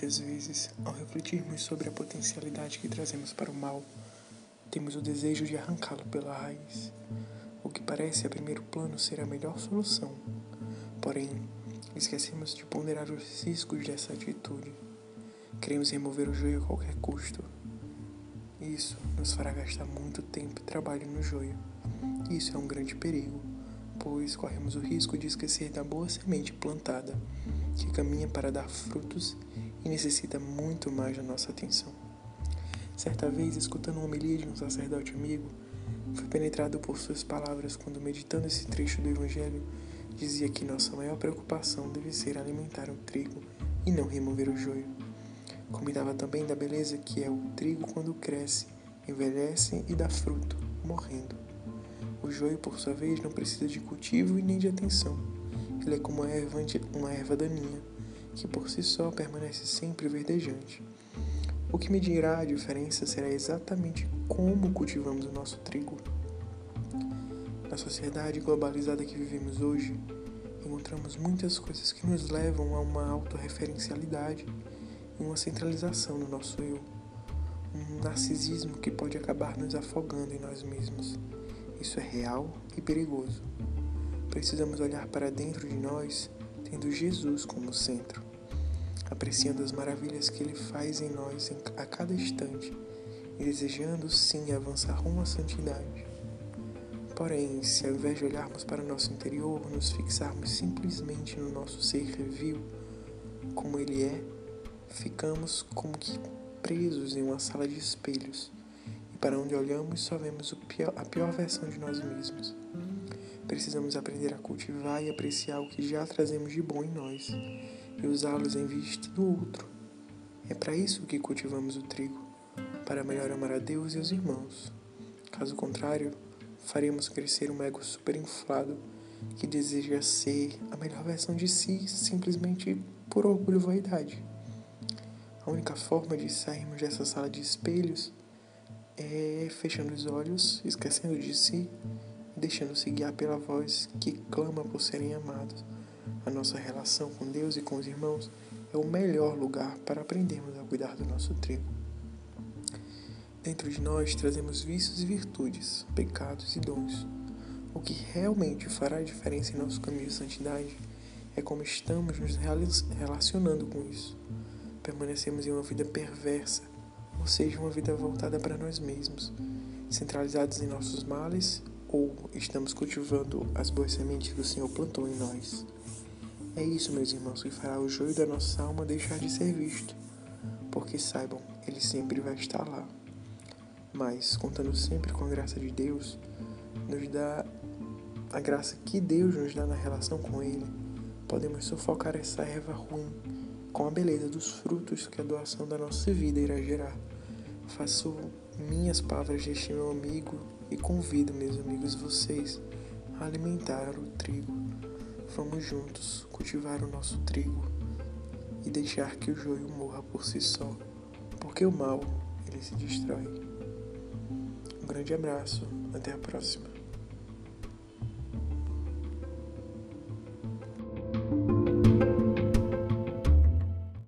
Muitas vezes, ao refletirmos sobre a potencialidade que trazemos para o mal, temos o desejo de arrancá-lo pela raiz, o que parece a primeiro plano ser a melhor solução. Porém, esquecemos de ponderar os riscos dessa atitude. Queremos remover o joio a qualquer custo. Isso nos fará gastar muito tempo e trabalho no joio. Isso é um grande perigo, pois corremos o risco de esquecer da boa semente plantada, que caminha para dar frutos e necessita muito mais da nossa atenção. Certa vez, escutando uma homilia de um sacerdote amigo, fui penetrado por suas palavras quando, meditando esse trecho do Evangelho, dizia que nossa maior preocupação deve ser alimentar o trigo e não remover o joio. Comentava também da beleza que é o trigo quando cresce, envelhece e dá fruto, morrendo. O joio, por sua vez, não precisa de cultivo e nem de atenção. Ele é como uma erva, uma erva daninha, que por si só permanece sempre verdejante. O que medirá a diferença será exatamente como cultivamos o nosso trigo. Na sociedade globalizada que vivemos hoje, encontramos muitas coisas que nos levam a uma autorreferencialidade e uma centralização no nosso eu. Um narcisismo que pode acabar nos afogando em nós mesmos. Isso é real e perigoso. Precisamos olhar para dentro de nós, tendo Jesus como centro, apreciando as maravilhas que Ele faz em nós a cada instante e desejando sim avançar rumo à santidade. Porém, se ao invés de olharmos para nosso interior, nos fixarmos simplesmente no nosso ser vil, como ele é, ficamos como que presos em uma sala de espelhos e para onde olhamos só vemos pior, a pior versão de nós mesmos. Precisamos aprender a cultivar e apreciar o que já trazemos de bom em nós e usá-los em vista do outro. É para isso que cultivamos o trigo, para melhor amar a Deus e os irmãos. Caso contrário, faremos crescer um ego superinflado que deseja ser a melhor versão de si simplesmente por orgulho e vaidade. A única forma de sairmos dessa sala de espelhos é fechando os olhos, esquecendo de si deixando-se guiar pela voz que clama por serem amados. A nossa relação com Deus e com os irmãos é o melhor lugar para aprendermos a cuidar do nosso trigo. Dentro de nós trazemos vícios e virtudes, pecados e dons. O que realmente fará diferença em nosso caminho de santidade é como estamos nos relacionando com isso. Permanecemos em uma vida perversa ou seja, uma vida voltada para nós mesmos, centralizados em nossos males, ou estamos cultivando as boas sementes que o Senhor plantou em nós. É isso, meus irmãos, que fará o joio da nossa alma deixar de ser visto, porque saibam, ele sempre vai estar lá. Mas, contando sempre com a graça de Deus, nos dá a graça que Deus nos dá na relação com Ele, podemos sufocar essa erva ruim com a beleza dos frutos que a doação da nossa vida irá gerar. Faço minhas palavras deste meu amigo e convido, meus amigos, vocês a alimentar o trigo. Vamos juntos cultivar o nosso trigo e deixar que o joio morra por si só, porque o mal ele se destrói. Um grande abraço, até a próxima.